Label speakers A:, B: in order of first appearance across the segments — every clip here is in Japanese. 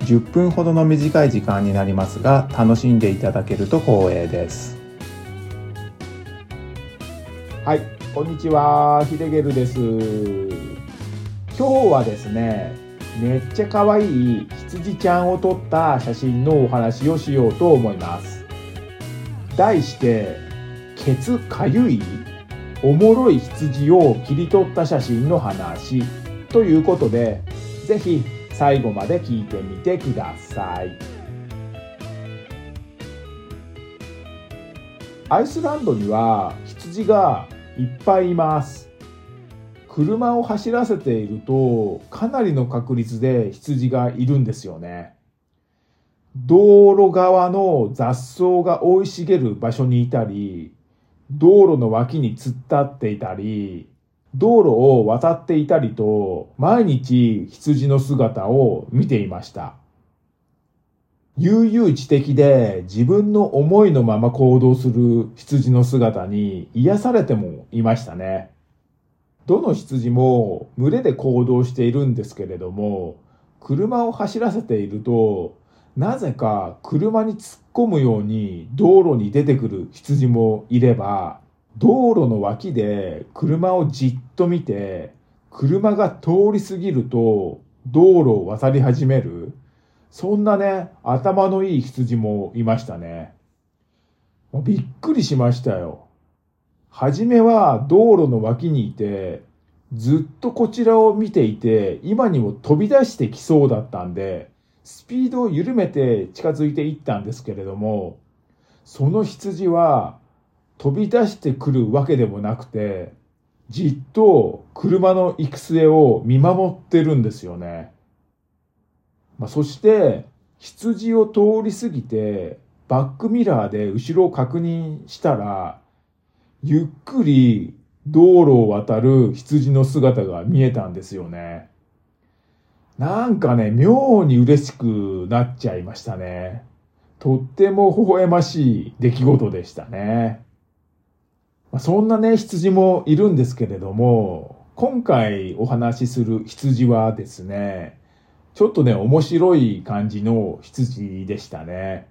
A: 10分ほどの短い時間になりますが楽しんでいただけると光栄です。はいこんにちはヒデゲルです。今日はですねめっちゃ可愛い羊ちゃんを撮った写真のお話をしようと思います。題してケツかゆいおもろい羊を切り取った写真の話ということでぜひ最後まで聞いてみてください。アイスランドには羊がいっぱいいます。車を走らせているとかなりの確率で羊がいるんですよね。道路側の雑草が生い茂る場所にいたり道路の脇に突っ立っていたり道路を渡っていたりと毎日羊の姿を見ていました悠々自適で自分の思いのまま行動する羊の姿に癒されてもいましたね。どの羊も群れで行動しているんですけれども、車を走らせていると、なぜか車に突っ込むように道路に出てくる羊もいれば、道路の脇で車をじっと見て、車が通り過ぎると道路を渡り始める。そんなね、頭のいい羊もいましたね。びっくりしましたよ。はじめは道路の脇にいて、ずっとこちらを見ていて、今にも飛び出してきそうだったんで、スピードを緩めて近づいていったんですけれども、その羊は飛び出してくるわけでもなくて、じっと車の行く末を見守ってるんですよね。まあ、そして羊を通り過ぎてバックミラーで後ろを確認したら、ゆっくり道路を渡る羊の姿が見えたんですよね。なんかね、妙に嬉しくなっちゃいましたね。とっても微笑ましい出来事でしたね。そんなね、羊もいるんですけれども、今回お話しする羊はですね、ちょっとね、面白い感じの羊でしたね。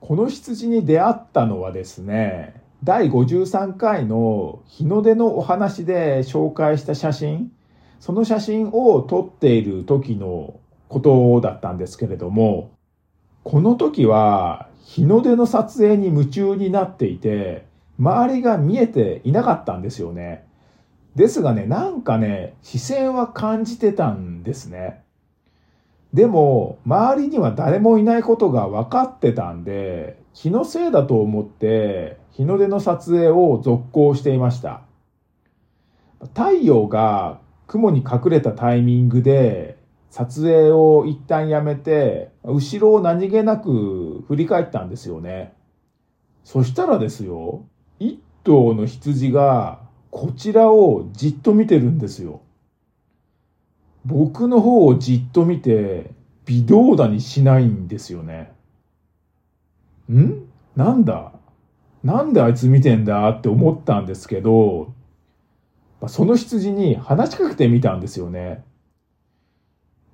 A: この羊に出会ったのはですね、第53回の日の出のお話で紹介した写真、その写真を撮っている時のことだったんですけれども、この時は日の出の撮影に夢中になっていて、周りが見えていなかったんですよね。ですがね、なんかね、視線は感じてたんですね。でも、周りには誰もいないことが分かってたんで、気のせいだと思って、日の出の撮影を続行していました。太陽が雲に隠れたタイミングで、撮影を一旦やめて、後ろを何気なく振り返ったんですよね。そしたらですよ、一頭の羊がこちらをじっと見てるんですよ。僕の方をじっと見て微動だにしないんですよね。ん？なんだ？なんであいつ見てんだって思ったんですけど、その羊に話しかけてみたんですよね。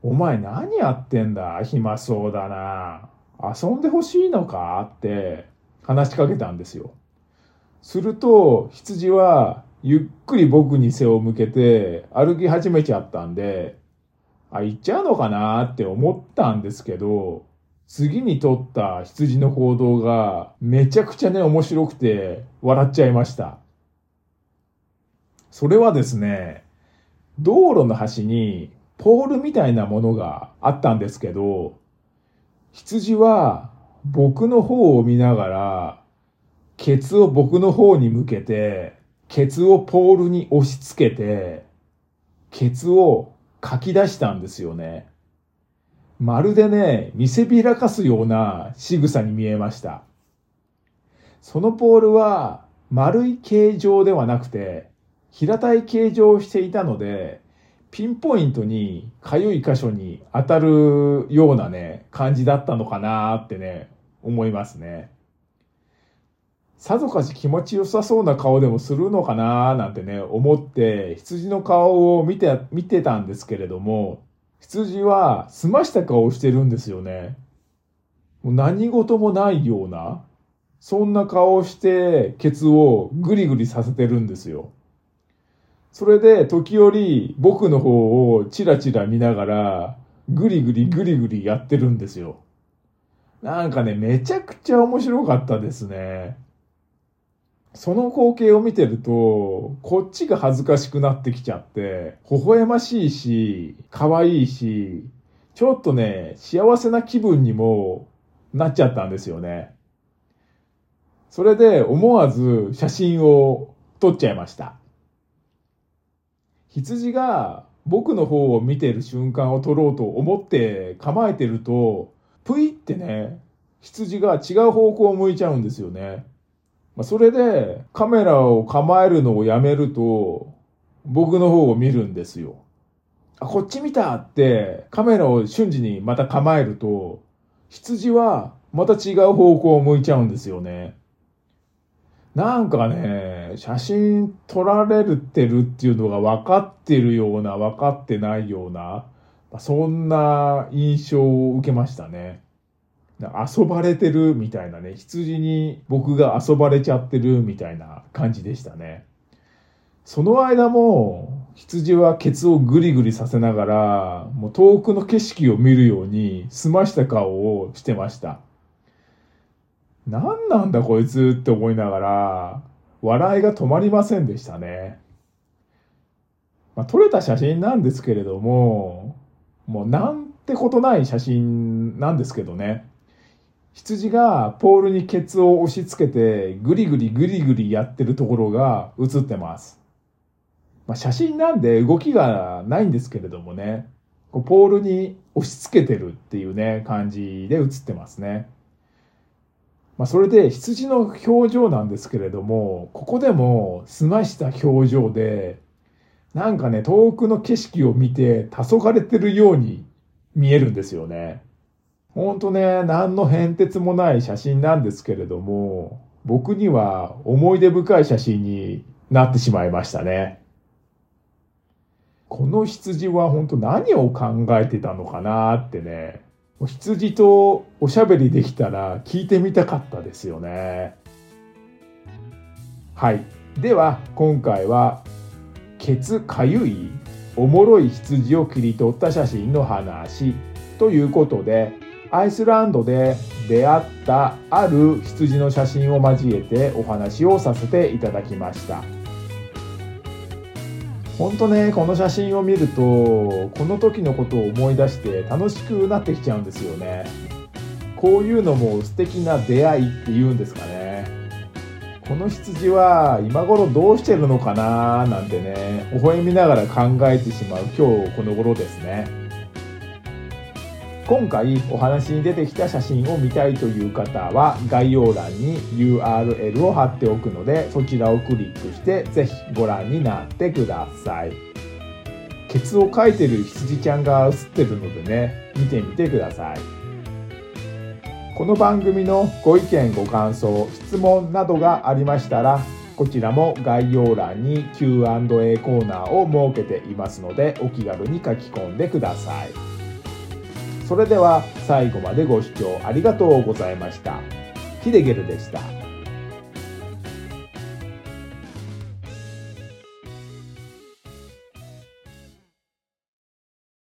A: お前何やってんだ？暇そうだな。遊んでほしいのか？って話しかけたんですよ。すると羊はゆっくり僕に背を向けて歩き始めちゃったんで、あ、行っちゃうのかなって思ったんですけど、次に撮った羊の行動がめちゃくちゃね面白くて笑っちゃいました。それはですね、道路の端にポールみたいなものがあったんですけど、羊は僕の方を見ながら、ケツを僕の方に向けて、ケツをポールに押し付けて、ケツを書き出したんですよね。まるでね、見せびらかすような仕草に見えました。そのポールは丸い形状ではなくて平たい形状をしていたのでピンポイントに痒い箇所に当たるようなね感じだったのかなってね思いますね。さぞかし気持ちよさそうな顔でもするのかななんてね、思って羊の顔を見て、見てたんですけれども、羊は澄ました顔をしてるんですよね。もう何事もないような、そんな顔をしてケツをグリグリさせてるんですよ。それで時折僕の方をチラチラ見ながらグリグリグリグリやってるんですよ。なんかね、めちゃくちゃ面白かったですね。その光景を見てると、こっちが恥ずかしくなってきちゃって、微笑ましいし、可愛いし、ちょっとね、幸せな気分にもなっちゃったんですよね。それで思わず写真を撮っちゃいました。羊が僕の方を見てる瞬間を撮ろうと思って構えてると、ぷいってね、羊が違う方向を向いちゃうんですよね。まあ、それでカメラを構えるのをやめると、僕の方を見るんですよ。あ、こっち見たってカメラを瞬時にまた構えると、羊はまた違う方向を向いちゃうんですよね。なんかね、写真撮られてるっていうのが分かってるような、分かってないような、そんな印象を受けましたね。遊ばれてるみたいなね、羊に僕が遊ばれちゃってるみたいな感じでしたね。その間も、羊はケツをグリグリさせながら、もう遠くの景色を見るように澄ました顔をしてました。何なんだこいつって思いながら、笑いが止まりませんでしたね。まあ、撮れた写真なんですけれども、もうなんてことない写真なんですけどね。羊がポールにケツを押し付けてグリグリグリグリやってるところが映ってます。まあ、写真なんで動きがないんですけれどもね、ポールに押し付けてるっていうね、感じで映ってますね。まあ、それで羊の表情なんですけれども、ここでも澄ました表情で、なんかね、遠くの景色を見て黄昏れてるように見えるんですよね。ほんとね、何の変哲もない写真なんですけれども、僕には思い出深い写真になってしまいましたね。この羊は本当何を考えてたのかなってね、羊とおしゃべりできたら聞いてみたかったですよね。はい。では、今回は、ケツかゆいおもろい羊を切り取った写真の話ということで、アイスランドで出会ったある羊の写真を交えてお話をさせていただきました。本当ねこの写真を見るとこの時のことを思い出して楽しくなってきちゃうんですよね。こういうのも素敵な出会いっていうんですかね。この羊は今頃どうしてるのかななんてね微笑みながら考えてしまう今日この頃ですね。今回お話に出てきた写真を見たいという方は概要欄に URL を貼っておくのでそちらをクリックしてぜひご覧になってくださいケツを描いてる羊ちゃんが写ってるのでね見てみてくださいこの番組のご意見ご感想質問などがありましたらこちらも概要欄に Q&A コーナーを設けていますのでお気軽に書き込んでください。それでは最後までご視聴ありがとうございました。ヒデゲルでした。